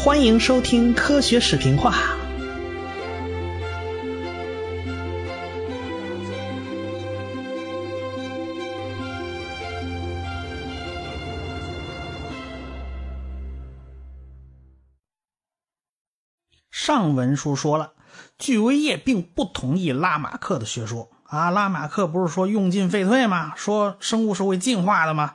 欢迎收听科学视频话。上文书说了，巨维叶并不同意拉马克的学说啊。拉马克不是说用进废退吗？说生物是会进化的吗？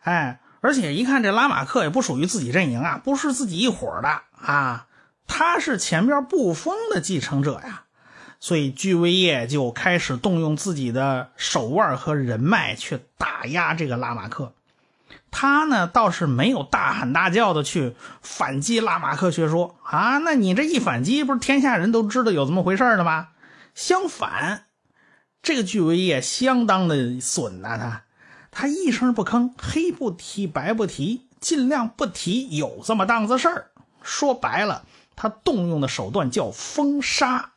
哎。而且一看这拉马克也不属于自己阵营啊，不是自己一伙的啊，他是前边布封的继承者呀，所以居维叶就开始动用自己的手腕和人脉去打压这个拉马克。他呢倒是没有大喊大叫的去反击拉马克学说啊，那你这一反击，不是天下人都知道有这么回事的吗？相反，这个居维叶相当的损呐，他。他一声不吭，黑不提白不提，尽量不提有这么档子事儿。说白了，他动用的手段叫封杀。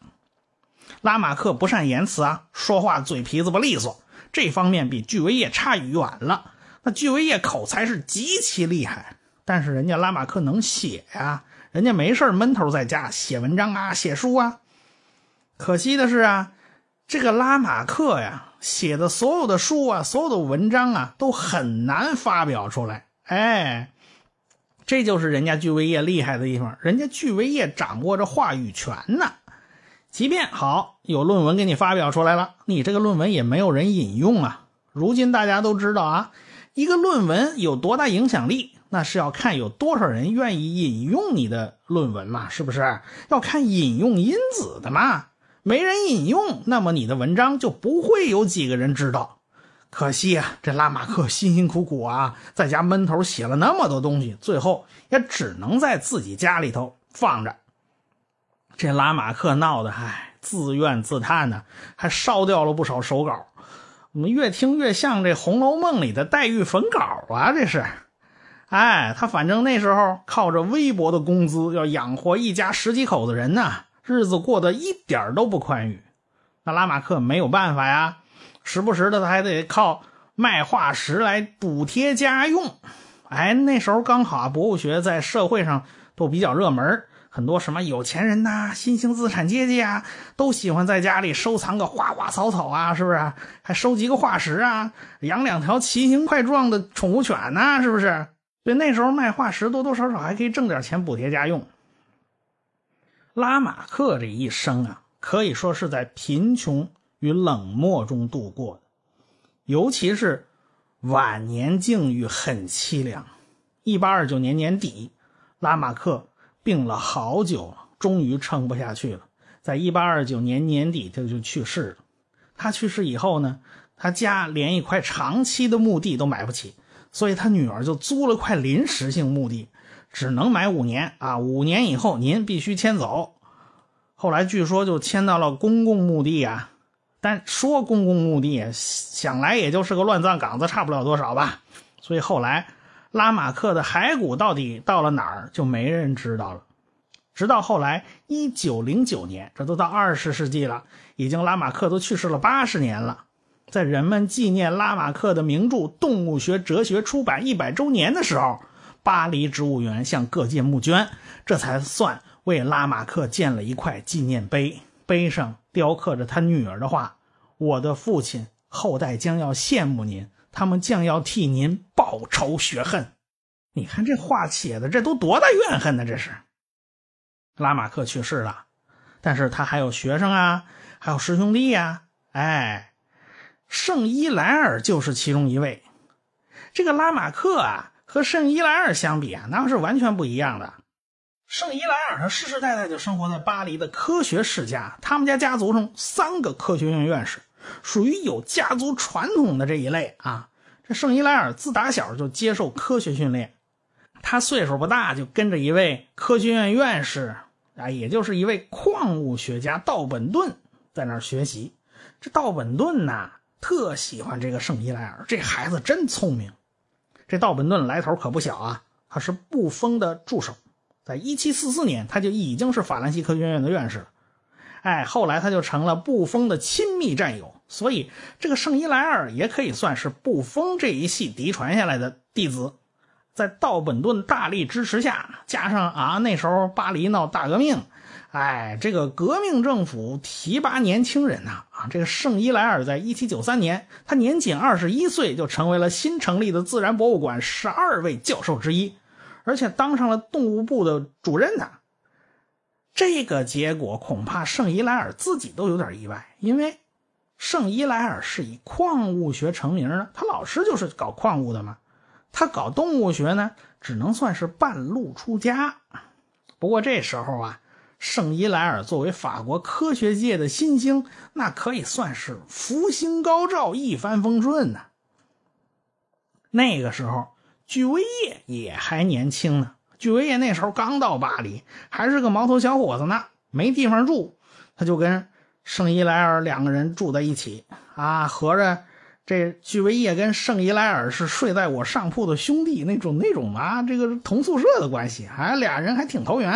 拉马克不善言辞啊，说话嘴皮子不利索，这方面比巨维叶差远了。那巨维叶口才是极其厉害，但是人家拉马克能写呀，人家没事闷头在家写文章啊，写书啊。可惜的是啊。这个拉马克呀，写的所有的书啊，所有的文章啊，都很难发表出来。哎，这就是人家巨维叶厉害的地方，人家巨维叶掌握着话语权呢。即便好有论文给你发表出来了，你这个论文也没有人引用啊。如今大家都知道啊，一个论文有多大影响力，那是要看有多少人愿意引用你的论文嘛，是不是？要看引用因子的嘛。没人引用，那么你的文章就不会有几个人知道。可惜啊，这拉马克辛辛苦苦啊，在家闷头写了那么多东西，最后也只能在自己家里头放着。这拉马克闹的，唉，自怨自叹呢，还烧掉了不少手稿。我们越听越像这《红楼梦》里的黛玉焚稿啊，这是。哎，他反正那时候靠着微薄的工资，要养活一家十几口子人呢。日子过得一点都不宽裕，那拉马克没有办法呀，时不时的他还得靠卖化石来补贴家用。哎，那时候刚好啊，博物学在社会上都比较热门，很多什么有钱人呐、新兴资产阶级啊，都喜欢在家里收藏个花花草草啊，是不是？还收集个化石啊，养两条奇形怪状的宠物犬呢，是不是？所以那时候卖化石多多少少还可以挣点钱补贴家用。拉马克这一生啊，可以说是在贫穷与冷漠中度过的，尤其是晚年境遇很凄凉。一八二九年年底，拉马克病了好久，终于撑不下去了。在一八二九年年底，他就去世了。他去世以后呢，他家连一块长期的墓地都买不起，所以他女儿就租了块临时性墓地。只能买五年啊！五年以后您必须迁走。后来据说就迁到了公共墓地啊，但说公共墓地，想来也就是个乱葬岗子，差不了多少吧。所以后来拉马克的骸骨到底到了哪儿，就没人知道了。直到后来一九零九年，这都到二十世纪了，已经拉马克都去世了八十年了，在人们纪念拉马克的名著《动物学哲学》出版一百周年的时候。巴黎植物园向各界募捐，这才算为拉马克建了一块纪念碑，碑上雕刻着他女儿的话：“我的父亲，后代将要羡慕您，他们将要替您报仇雪恨。”你看这话写的，这都多大怨恨呢？这是拉马克去世了，但是他还有学生啊，还有师兄弟呀。哎，圣伊莱尔就是其中一位。这个拉马克啊。和圣伊莱尔相比啊，那是完全不一样的。圣伊莱尔他世世代代就生活在巴黎的科学世家，他们家家族中三个科学院院士，属于有家族传统的这一类啊。这圣伊莱尔自打小就接受科学训练，他岁数不大就跟着一位科学院院士啊，也就是一位矿物学家道本顿在那儿学习。这道本顿呐，特喜欢这个圣伊莱尔，这孩子真聪明。这道本顿来头可不小啊！他是布封的助手，在1744年他就已经是法兰西科学院的院士了。哎，后来他就成了布封的亲密战友，所以这个圣伊莱尔也可以算是布封这一系嫡传下来的弟子。在道本顿大力支持下，加上啊那时候巴黎闹大革命，哎，这个革命政府提拔年轻人呐啊，这个圣伊莱尔在一七九三年，他年仅二十一岁就成为了新成立的自然博物馆十二位教授之一，而且当上了动物部的主任呢。这个结果恐怕圣伊莱尔自己都有点意外，因为圣伊莱尔是以矿物学成名的，他老师就是搞矿物的嘛。他搞动物学呢，只能算是半路出家。不过这时候啊，圣伊莱尔作为法国科学界的新星，那可以算是福星高照、一帆风顺呢。那个时候，居维叶也还年轻呢。居维叶那时候刚到巴黎，还是个毛头小伙子呢，没地方住，他就跟圣伊莱尔两个人住在一起啊，合着。这居维叶跟圣伊莱尔是睡在我上铺的兄弟，那种那种啊，这个同宿舍的关系，还俩人还挺投缘，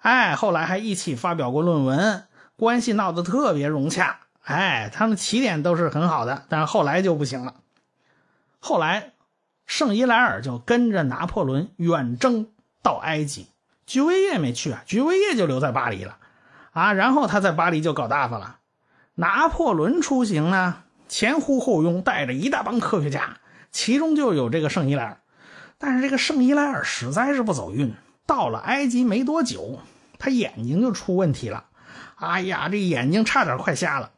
哎，后来还一起发表过论文，关系闹得特别融洽，哎，他们起点都是很好的，但是后来就不行了。后来，圣伊莱尔就跟着拿破仑远征到埃及，居维叶没去啊，居维叶就留在巴黎了，啊，然后他在巴黎就搞大发了。拿破仑出行呢？前呼后拥，带着一大帮科学家，其中就有这个圣伊莱尔。但是这个圣伊莱尔实在是不走运，到了埃及没多久，他眼睛就出问题了。哎呀，这眼睛差点快瞎了。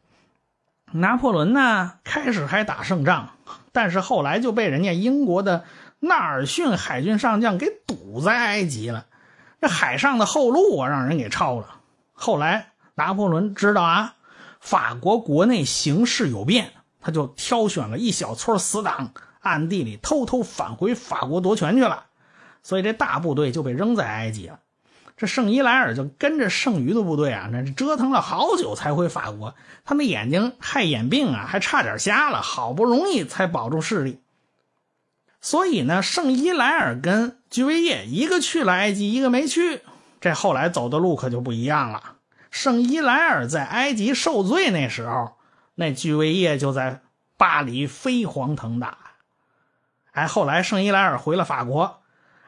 拿破仑呢，开始还打胜仗，但是后来就被人家英国的纳尔逊海军上将给堵在埃及了。这海上的后路啊，让人给抄了。后来拿破仑知道啊，法国国内形势有变。他就挑选了一小撮死党，暗地里偷偷返回法国夺权去了，所以这大部队就被扔在埃及了。这圣伊莱尔就跟着剩余的部队啊，那折腾了好久才回法国。他那眼睛害眼病啊，还差点瞎了，好不容易才保住视力。所以呢，圣伊莱尔跟居维叶一个去了埃及，一个没去。这后来走的路可就不一样了。圣伊莱尔在埃及受罪那时候。那居维叶就在巴黎飞黄腾达，哎，后来圣伊莱尔回了法国，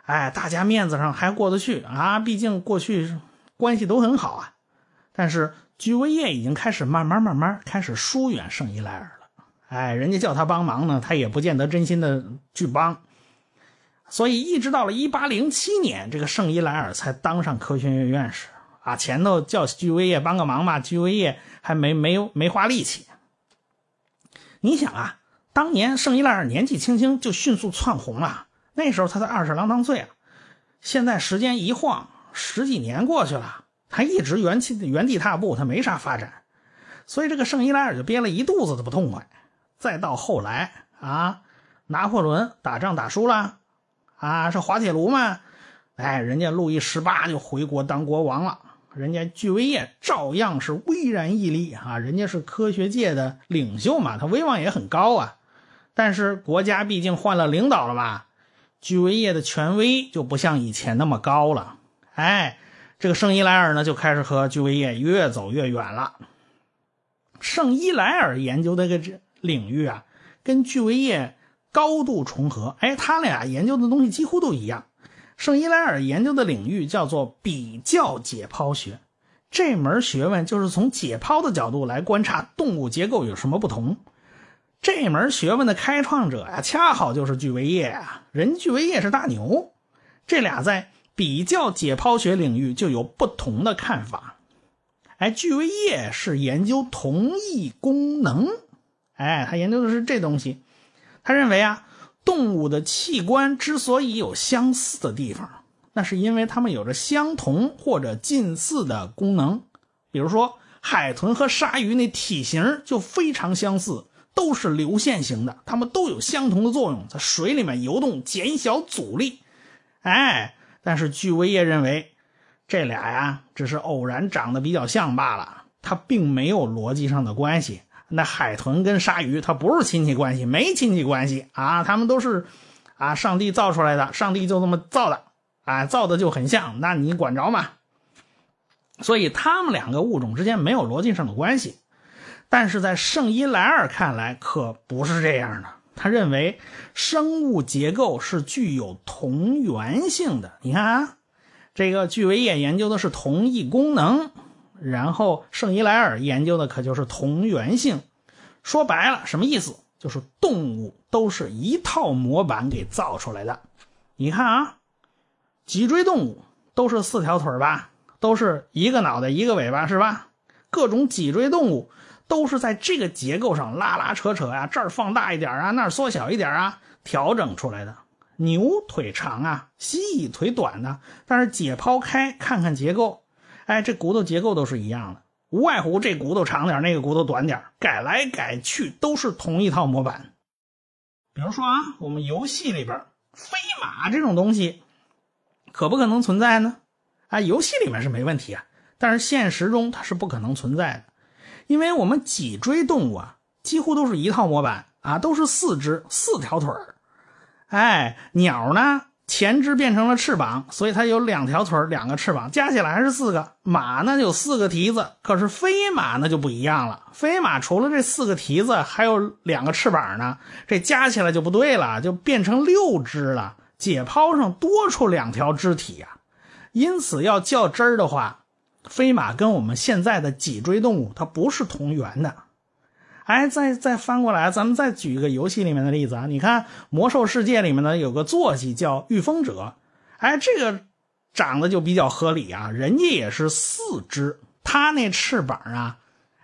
哎，大家面子上还过得去啊，毕竟过去关系都很好啊。但是居维叶已经开始慢慢慢慢开始疏远圣伊莱尔了，哎，人家叫他帮忙呢，他也不见得真心的去帮。所以一直到了一八零七年，这个圣伊莱尔才当上科学院院士啊。前头叫居维叶帮个忙嘛，居维叶还没没没花力气。你想啊，当年圣伊莱尔年纪轻轻就迅速窜红了，那时候他才二十郎当岁啊。现在时间一晃，十几年过去了，他一直原地原地踏步，他没啥发展，所以这个圣伊莱尔就憋了一肚子的不痛快。再到后来啊，拿破仑打仗打输了，啊是滑铁卢嘛，哎，人家路易十八就回国当国王了。人家居维叶照样是巍然屹立啊，人家是科学界的领袖嘛，他威望也很高啊。但是国家毕竟换了领导了嘛，居维叶的权威就不像以前那么高了。哎，这个圣伊莱尔呢就开始和居维叶越走越远了。圣伊莱尔研究的个领域啊，跟居维叶高度重合，哎，他俩研究的东西几乎都一样。圣伊莱尔研究的领域叫做比较解剖学，这门学问就是从解剖的角度来观察动物结构有什么不同。这门学问的开创者呀，恰好就是巨维叶啊，人巨维叶是大牛，这俩在比较解剖学领域就有不同的看法。哎，巨维叶是研究同一功能，哎，他研究的是这东西，他认为啊。动物的器官之所以有相似的地方，那是因为它们有着相同或者近似的功能。比如说，海豚和鲨鱼那体型就非常相似，都是流线型的，它们都有相同的作用，在水里面游动，减小阻力。哎，但是巨维叶认为，这俩呀只是偶然长得比较像罢了，它并没有逻辑上的关系。那海豚跟鲨鱼，它不是亲戚关系，没亲戚关系啊，它们都是啊，上帝造出来的，上帝就这么造的，啊，造的就很像，那你管着吗？所以他们两个物种之间没有逻辑上的关系，但是在圣伊莱尔看来可不是这样的，他认为生物结构是具有同源性的。你看啊，这个巨维叶研究的是同一功能，然后圣伊莱尔研究的可就是同源性。说白了，什么意思？就是动物都是一套模板给造出来的。你看啊，脊椎动物都是四条腿吧，都是一个脑袋一个尾巴，是吧？各种脊椎动物都是在这个结构上拉拉扯扯呀，这儿放大一点啊，那儿缩小一点啊，调整出来的。牛腿长啊，蜥蜴腿短的，但是解剖开看看结构，哎，这骨头结构都是一样的，无外乎这骨头长点，那个骨头短点，改来改去都是同一套模板。比如说啊，我们游戏里边飞马这种东西，可不可能存在呢？啊，游戏里面是没问题啊。但是现实中它是不可能存在的，因为我们脊椎动物啊，几乎都是一套模板啊，都是四肢四条腿儿。哎，鸟呢，前肢变成了翅膀，所以它有两条腿两个翅膀，加起来还是四个。马呢有四个蹄子，可是飞马那就不一样了。飞马除了这四个蹄子，还有两个翅膀呢，这加起来就不对了，就变成六只了。解剖上多出两条肢体呀，因此要较真儿的话。飞马跟我们现在的脊椎动物，它不是同源的。哎，再再翻过来，咱们再举一个游戏里面的例子啊。你看《魔兽世界》里面呢有个坐骑叫御风者，哎，这个长得就比较合理啊。人家也是四肢，它那翅膀啊，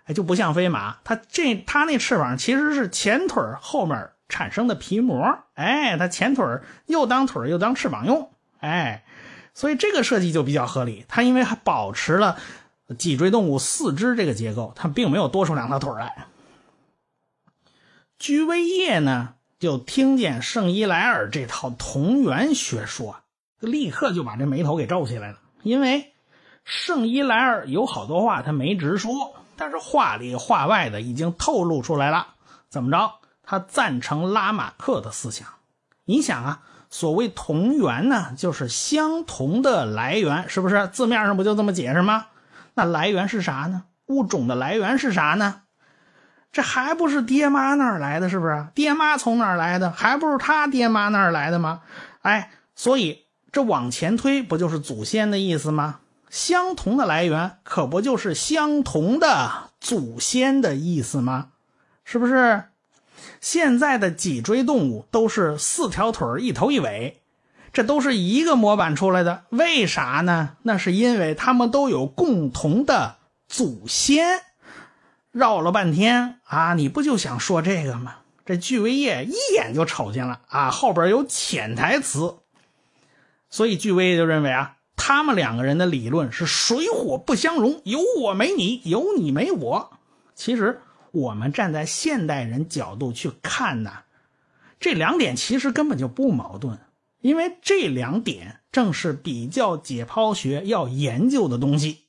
哎就不像飞马，它这它那翅膀其实是前腿后面产生的皮膜，哎，它前腿又当腿又当翅膀用，哎。所以这个设计就比较合理，它因为还保持了脊椎动物四肢这个结构，它并没有多出两条腿来。居维叶呢，就听见圣伊莱尔这套同源学说，立刻就把这眉头给皱起来了。因为圣伊莱尔有好多话他没直说，但是话里话外的已经透露出来了。怎么着？他赞成拉马克的思想。你想啊。所谓同源呢，就是相同的来源，是不是？字面上不就这么解释吗？那来源是啥呢？物种的来源是啥呢？这还不是爹妈那儿来的，是不是？爹妈从哪儿来的？还不是他爹妈那儿来的吗？哎，所以这往前推，不就是祖先的意思吗？相同的来源，可不就是相同的祖先的意思吗？是不是？现在的脊椎动物都是四条腿一头一尾，这都是一个模板出来的。为啥呢？那是因为它们都有共同的祖先。绕了半天啊，你不就想说这个吗？这巨维叶一眼就瞅见了啊，后边有潜台词。所以巨维叶就认为啊，他们两个人的理论是水火不相容，有我没你，有你没我。其实。我们站在现代人角度去看呢，这两点其实根本就不矛盾，因为这两点正是比较解剖学要研究的东西。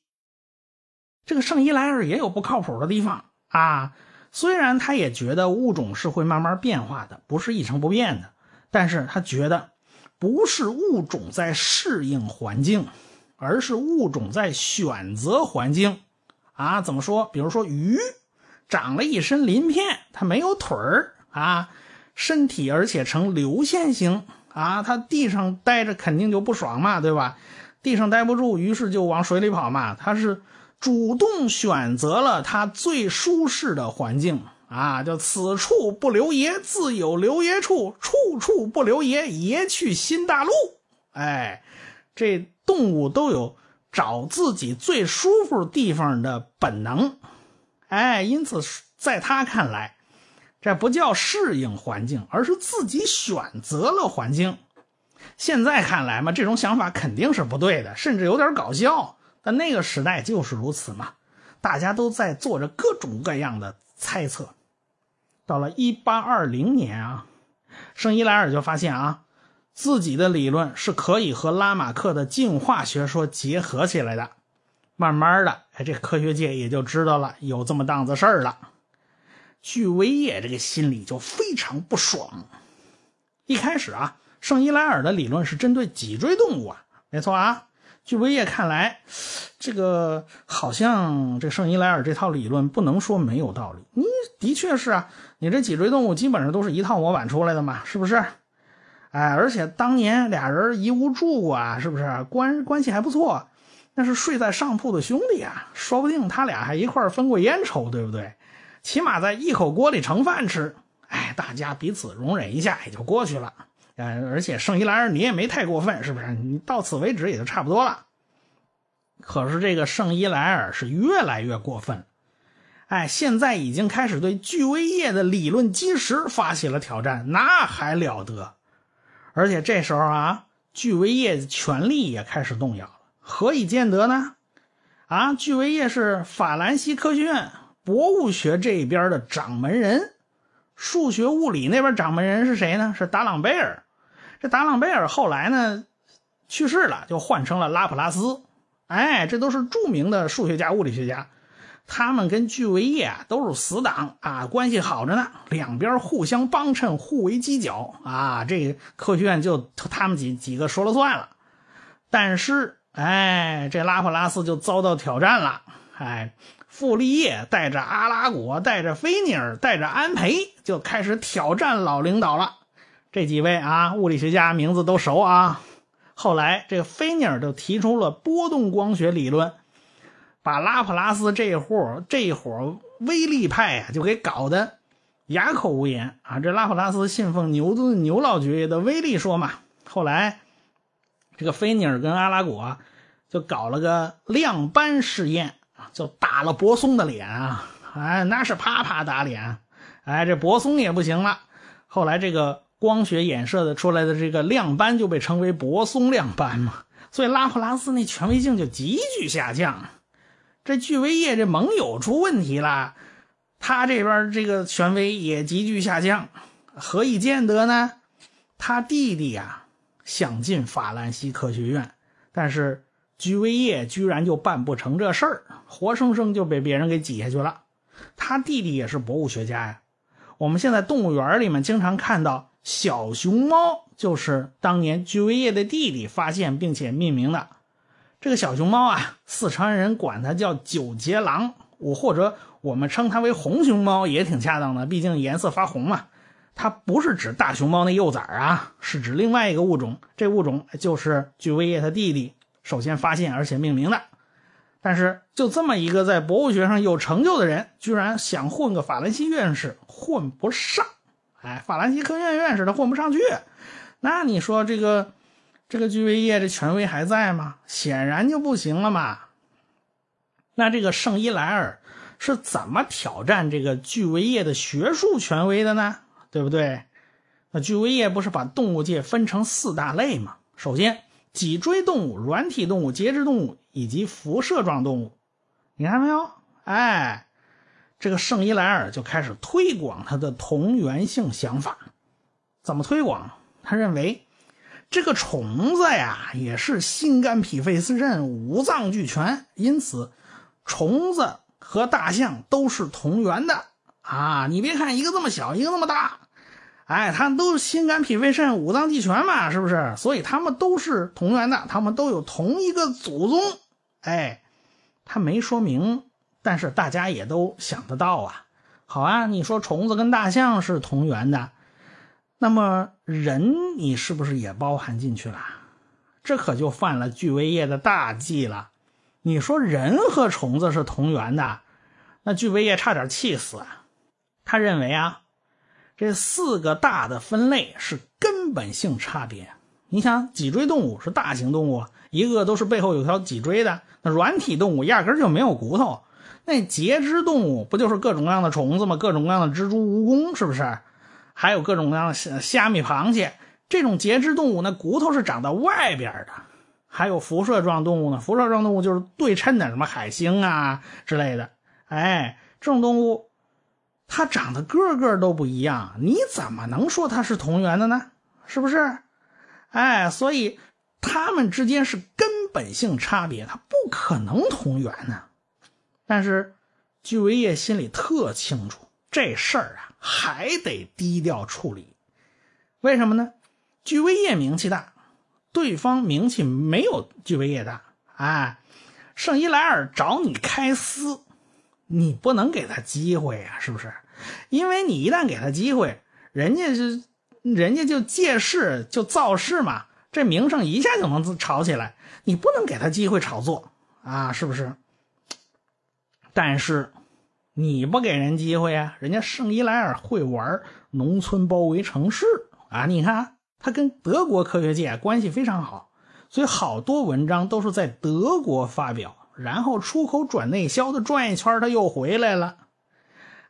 这个圣伊莱尔也有不靠谱的地方啊，虽然他也觉得物种是会慢慢变化的，不是一成不变的，但是他觉得不是物种在适应环境，而是物种在选择环境啊。怎么说？比如说鱼。长了一身鳞片，它没有腿儿啊，身体而且呈流线型啊，它地上待着肯定就不爽嘛，对吧？地上待不住，于是就往水里跑嘛。它是主动选择了它最舒适的环境啊，叫此处不留爷，自有留爷处，处处不留爷，爷去新大陆。哎，这动物都有找自己最舒服地方的本能。哎，因此，在他看来，这不叫适应环境，而是自己选择了环境。现在看来嘛，这种想法肯定是不对的，甚至有点搞笑。但那个时代就是如此嘛，大家都在做着各种各样的猜测。到了一八二零年啊，圣伊莱尔就发现啊，自己的理论是可以和拉马克的进化学说结合起来的。慢慢的，哎，这科学界也就知道了有这么档子事儿了。巨维叶这个心里就非常不爽。一开始啊，圣伊莱尔的理论是针对脊椎动物啊，没错啊。巨维叶看来，这个好像这圣伊莱尔这套理论不能说没有道理。你的确是啊，你这脊椎动物基本上都是一套模板出来的嘛，是不是？哎，而且当年俩人一屋住过啊，是不是关关系还不错？那是睡在上铺的兄弟啊，说不定他俩还一块分过烟抽，对不对？起码在一口锅里盛饭吃，哎，大家彼此容忍一下也就过去了。呃，而且圣伊莱尔你也没太过分，是不是？你到此为止也就差不多了。可是这个圣伊莱尔是越来越过分，哎，现在已经开始对巨威叶的理论基石发起了挑战，那还了得？而且这时候啊，巨威叶的权力也开始动摇。何以见得呢？啊，巨维叶是法兰西科学院博物学这边的掌门人。数学物理那边掌门人是谁呢？是达朗贝尔。这达朗贝尔后来呢去世了，就换成了拉普拉斯。哎，这都是著名的数学家、物理学家。他们跟巨维叶啊都是死党啊，关系好着呢，两边互相帮衬，互为犄角啊。这科学院就他们几几个说了算了。但是，哎，这拉普拉斯就遭到挑战了。哎。傅立叶带着阿拉果，带着菲尼尔，带着安培，就开始挑战老领导了。这几位啊，物理学家名字都熟啊。后来，这个菲尼尔就提出了波动光学理论，把拉普拉斯这户这伙威力派啊，就给搞得哑口无言啊。这拉普拉斯信奉牛顿牛老爵爷的威力说嘛。后来，这个菲尼尔跟阿拉果就搞了个亮斑试验。就打了泊松的脸啊！哎，那是啪啪打脸。哎，这泊松也不行了。后来这个光学衍射的出来的这个亮斑就被称为泊松亮斑嘛。所以拉普拉斯那权威性就急剧下降。这巨威叶这盟友出问题了，他这边这个权威也急剧下降。何以见得呢？他弟弟呀想进法兰西科学院，但是。居维叶居然就办不成这事儿，活生生就被别人给挤下去了。他弟弟也是博物学家呀。我们现在动物园里面经常看到小熊猫，就是当年居维叶的弟弟发现并且命名的。这个小熊猫啊，四川人管它叫九节狼，我或者我们称它为红熊猫也挺恰当的，毕竟颜色发红嘛。它不是指大熊猫那幼崽啊，是指另外一个物种。这物种就是巨维叶他弟弟。首先发现而且命名的，但是就这么一个在博物学上有成就的人，居然想混个法兰西院士混不上，哎，法兰西科学院院士他混不上去，那你说这个这个巨维叶这权威还在吗？显然就不行了嘛。那这个圣伊莱尔是怎么挑战这个巨维叶的学术权威的呢？对不对？那居维叶不是把动物界分成四大类吗？首先。脊椎动物、软体动物、节肢动物以及辐射状动物，你看没有？哎，这个圣伊莱尔就开始推广他的同源性想法。怎么推广？他认为这个虫子呀，也是心肝脾肺肾五脏俱全，因此虫子和大象都是同源的啊！你别看一个这么小，一个那么大。哎，他们都是心肝脾肺肾五脏俱全嘛，是不是？所以他们都是同源的，他们都有同一个祖宗。哎，他没说明，但是大家也都想得到啊。好啊，你说虫子跟大象是同源的，那么人你是不是也包含进去了？这可就犯了巨威业的大忌了。你说人和虫子是同源的，那巨威业差点气死啊。他认为啊。这四个大的分类是根本性差别。你想，脊椎动物是大型动物，一个都是背后有条脊椎的；那软体动物压根就没有骨头。那节肢动物不就是各种各样的虫子吗？各种各样的蜘蛛、蜈蚣，是不是？还有各种各样的虾虾米、螃蟹。这种节肢动物，那骨头是长到外边的。还有辐射状动物呢？辐射状动物就是对称的，什么海星啊之类的。哎，这种动物。他长得个个都不一样，你怎么能说他是同源的呢？是不是？哎，所以他们之间是根本性差别，他不可能同源呢。但是居维叶心里特清楚，这事儿啊还得低调处理。为什么呢？居维叶名气大，对方名气没有居维叶大。哎，圣伊莱尔找你开撕。你不能给他机会呀，是不是？因为你一旦给他机会，人家是人家就借势就造势嘛，这名声一下就能炒起来。你不能给他机会炒作啊，是不是？但是你不给人机会啊，人家圣伊莱尔会玩农村包围城市啊，你看他跟德国科学界关系非常好，所以好多文章都是在德国发表。然后出口转内销的转一圈，他又回来了。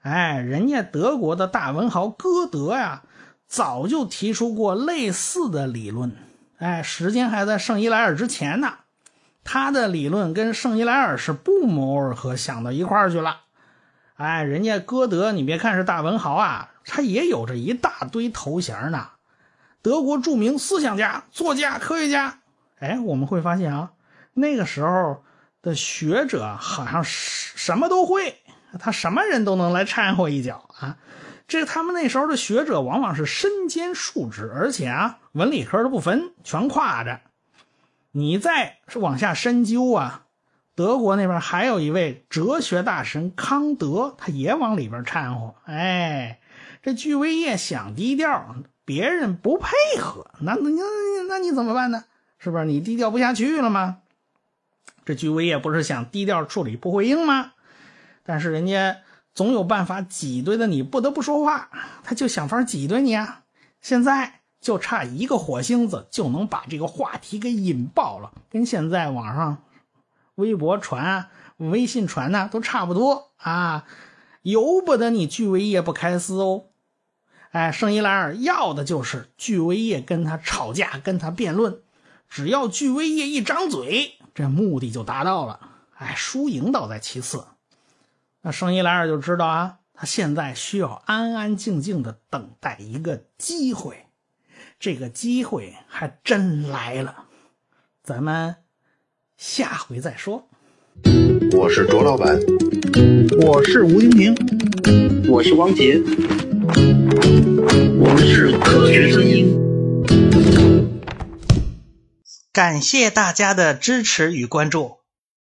哎，人家德国的大文豪歌德呀，早就提出过类似的理论。哎，时间还在圣伊莱尔之前呢。他的理论跟圣伊莱尔是不谋而合，想到一块儿去了。哎，人家歌德，你别看是大文豪啊，他也有着一大堆头衔呢。德国著名思想家、作家、科学家。哎，我们会发现啊，那个时候。的学者好像什什么都会，他什么人都能来掺和一脚啊！这他们那时候的学者往往是身兼数职，而且啊，文理科都不分，全挎着。你再是往下深究啊，德国那边还有一位哲学大神康德，他也往里边掺和。哎，这巨威业想低调，别人不配合，那那那那你怎么办呢？是不是你低调不下去了吗？这居维叶不是想低调处理不回应吗？但是人家总有办法挤兑的你不得不说话，他就想法挤兑你啊！现在就差一个火星子就能把这个话题给引爆了，跟现在网上微博传、微信传的都差不多啊！由不得你居维叶不开撕哦！哎，圣伊莱尔要的就是居维叶跟他吵架、跟他辩论，只要居维叶一张嘴。这目的就达到了，哎，输赢倒在其次。那圣伊莱尔就知道啊，他现在需要安安静静的等待一个机会。这个机会还真来了，咱们下回再说。我是卓老板，我是吴金平，我是王杰，我们是科学声音。感谢大家的支持与关注。